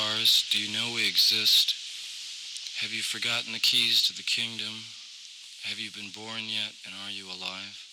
stars, do you know we exist? Have you forgotten the keys to the kingdom? Have you been born yet, and are you alive?